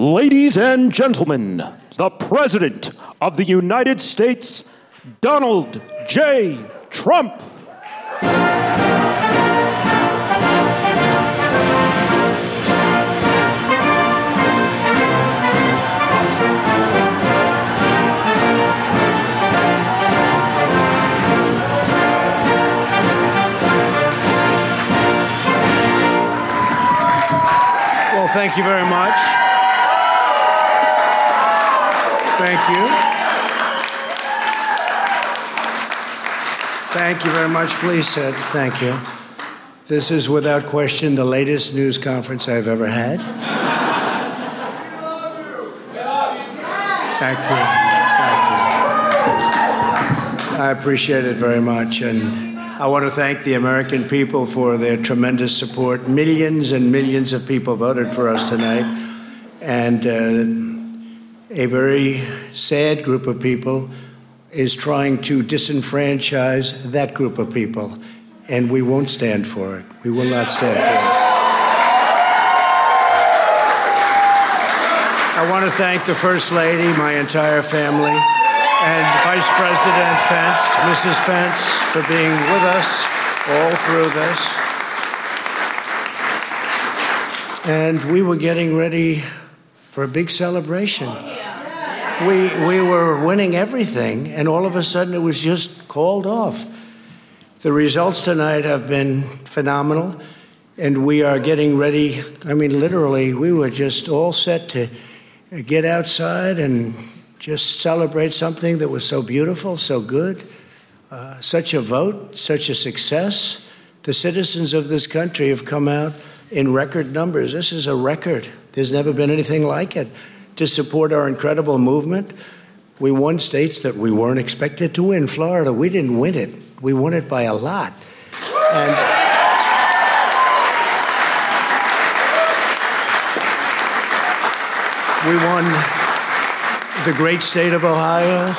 Ladies and gentlemen, the President of the United States, Donald J. Trump. Well, thank you very much. Thank you. Thank you very much. Please sit. Thank you. This is without question the latest news conference I've ever had. Thank you. Thank you. I appreciate it very much. And I want to thank the American people for their tremendous support. Millions and millions of people voted for us tonight. And uh, a very sad group of people is trying to disenfranchise that group of people. And we won't stand for it. We will not stand for it. I want to thank the First Lady, my entire family, and Vice President Pence, Mrs. Pence, for being with us all through this. And we were getting ready for a big celebration. We, we were winning everything, and all of a sudden it was just called off. The results tonight have been phenomenal, and we are getting ready. I mean, literally, we were just all set to get outside and just celebrate something that was so beautiful, so good, uh, such a vote, such a success. The citizens of this country have come out in record numbers. This is a record. There's never been anything like it to support our incredible movement. We won states that we weren't expected to win. Florida, we didn't win it. We won it by a lot. And we won the great state of Ohio.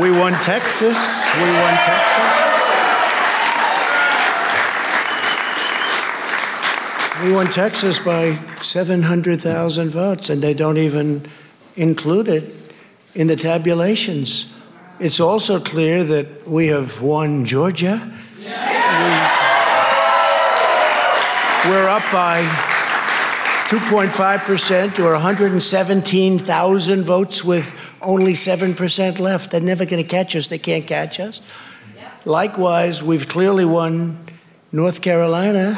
We won Texas. We won Texas. We won Texas by 700,000 votes, and they don't even include it in the tabulations. It's also clear that we have won Georgia. We, we're up by 2.5% or 117,000 votes with only 7% left. They're never going to catch us. They can't catch us. Likewise, we've clearly won North Carolina,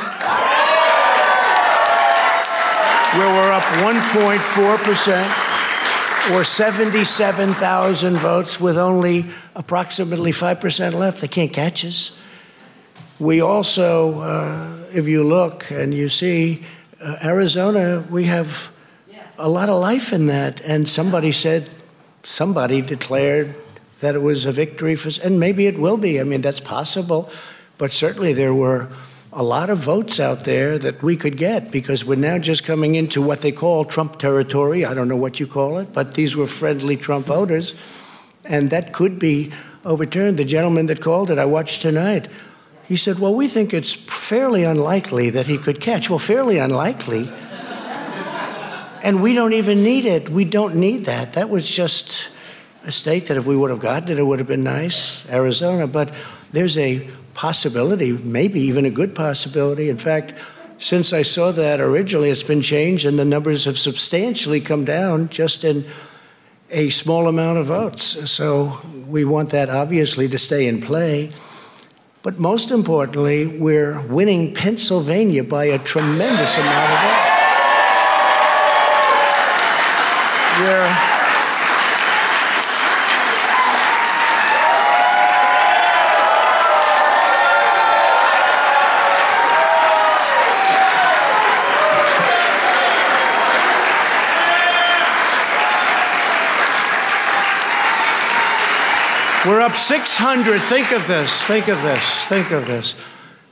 where we're up 1.4% or 77,000 votes with only approximately 5% left. They can't catch us. We also, uh, if you look and you see, uh, Arizona, we have a lot of life in that. And somebody said, somebody declared that it was a victory for, and maybe it will be. I mean, that's possible. But certainly there were a lot of votes out there that we could get because we're now just coming into what they call Trump territory. I don't know what you call it, but these were friendly Trump voters. And that could be overturned. The gentleman that called it, I watched tonight. He said, Well, we think it's fairly unlikely that he could catch. Well, fairly unlikely. and we don't even need it. We don't need that. That was just a state that if we would have gotten it, it would have been nice, Arizona. But there's a possibility, maybe even a good possibility. In fact, since I saw that originally, it's been changed and the numbers have substantially come down just in a small amount of votes. So we want that obviously to stay in play. But most importantly, we're winning Pennsylvania by a tremendous amount of votes. We're We're up 600. Think of this. Think of this. Think of this.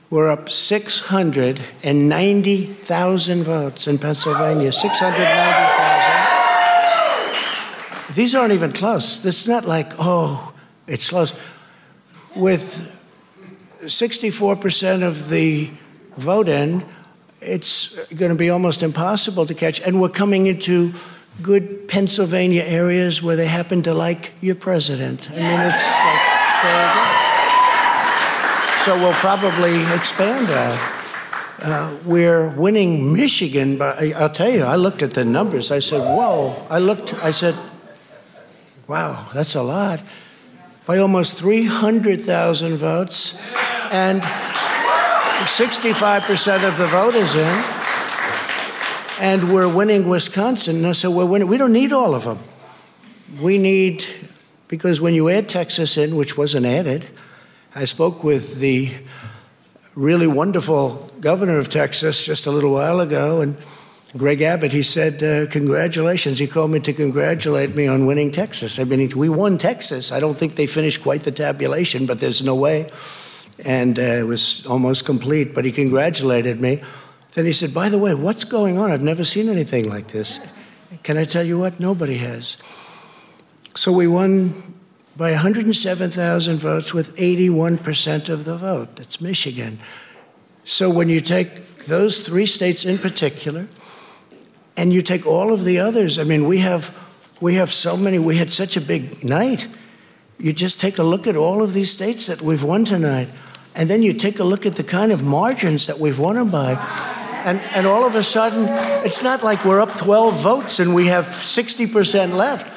We're up 690,000 votes in Pennsylvania. 690,000. These aren't even close. It's not like, oh, it's close. With 64% of the vote in, it's going to be almost impossible to catch. And we're coming into good Pennsylvania areas where they happen to like your president. I mean, it's like. So we'll probably expand that. Uh, we're winning Michigan, but I'll tell you, I looked at the numbers. I said, whoa. I looked, I said, wow, that's a lot. By almost 300,000 votes. And 65% of the vote is in. And we're winning Wisconsin. So we're winning. We don't need all of them. We need, because when you add Texas in, which wasn't added, I spoke with the really wonderful governor of Texas just a little while ago, and Greg Abbott, he said, uh, Congratulations. He called me to congratulate me on winning Texas. I mean, we won Texas. I don't think they finished quite the tabulation, but there's no way and uh, it was almost complete. But he congratulated me. Then he said, By the way, what's going on? I've never seen anything like this. Can I tell you what? Nobody has. So we won by 107,000 votes with 81% of the vote. That's Michigan. So when you take those three states in particular, and you take all of the others, I mean, we have we have so many. We had such a big night. You just take a look at all of these states that we've won tonight. And then you take a look at the kind of margins that we've won them by. And, and all of a sudden, it's not like we're up 12 votes and we have 60% left.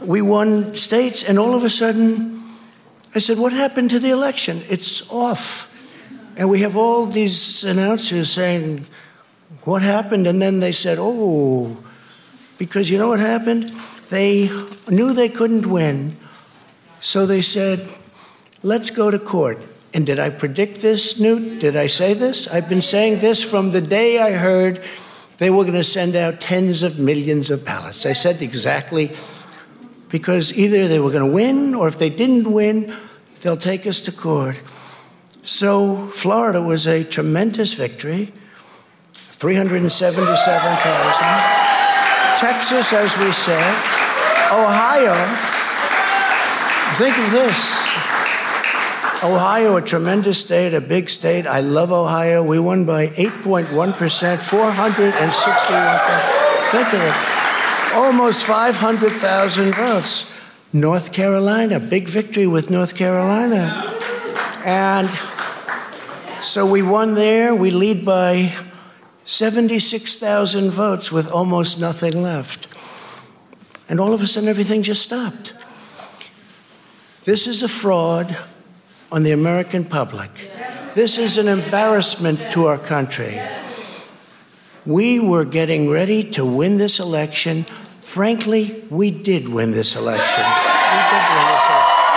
We won states, and all of a sudden, I said, What happened to the election? It's off. And we have all these announcers saying, What happened? And then they said, Oh, because you know what happened? They knew they couldn't win. So they said, Let's go to court. And did I predict this, Newt? Did I say this? I've been saying this from the day I heard they were going to send out tens of millions of ballots. I said exactly because either they were going to win or if they didn't win, they'll take us to court. So Florida was a tremendous victory 377,000. Texas, as we said. Ohio, think of this Ohio, a tremendous state, a big state. I love Ohio. We won by 8.1%, 461. Think of it. Almost 500,000 votes. North Carolina, big victory with North Carolina. And so we won there. We lead by 76,000 votes with almost nothing left. And all of a sudden, everything just stopped. This is a fraud on the American public. This is an embarrassment to our country. We were getting ready to win this election. Frankly, we did win this election. We did win this election.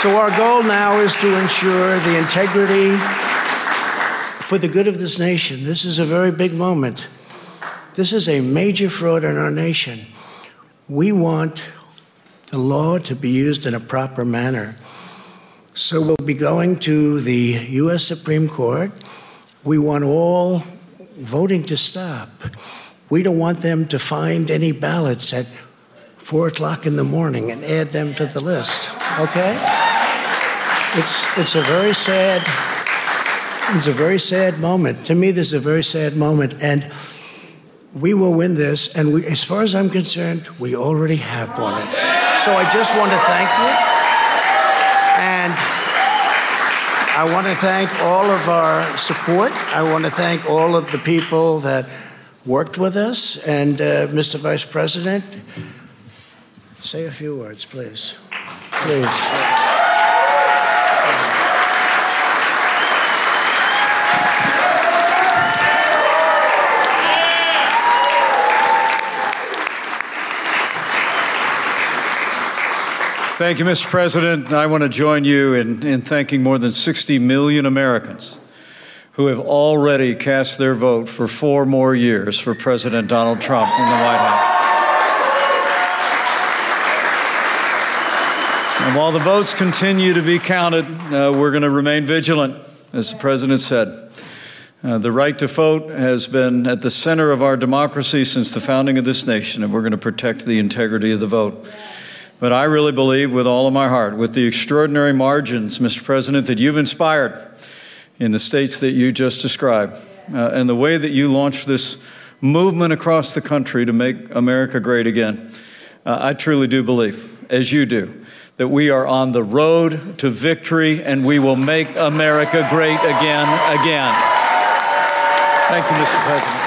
So, our goal now is to ensure the integrity for the good of this nation. This is a very big moment. This is a major fraud in our nation. We want the law to be used in a proper manner. So we'll be going to the U.S. Supreme Court. We want all voting to stop. We don't want them to find any ballots at four o'clock in the morning and add them to the list. Okay? It's it's a very sad it's a very sad moment. To me, this is a very sad moment, and we will win this. And we, as far as I'm concerned, we already have won it. So I just want to thank you. And I want to thank all of our support. I want to thank all of the people that worked with us. And uh, Mr. Vice President, say a few words, please. Please. Thank you, Mr. President. I want to join you in, in thanking more than 60 million Americans who have already cast their vote for four more years for President Donald Trump in the White House. And while the votes continue to be counted, uh, we're going to remain vigilant, as the President said. Uh, the right to vote has been at the center of our democracy since the founding of this nation, and we're going to protect the integrity of the vote. But I really believe with all of my heart, with the extraordinary margins, Mr. President, that you've inspired in the states that you just described, uh, and the way that you launched this movement across the country to make America great again. Uh, I truly do believe, as you do, that we are on the road to victory and we will make America great again, again. Thank you, Mr. President.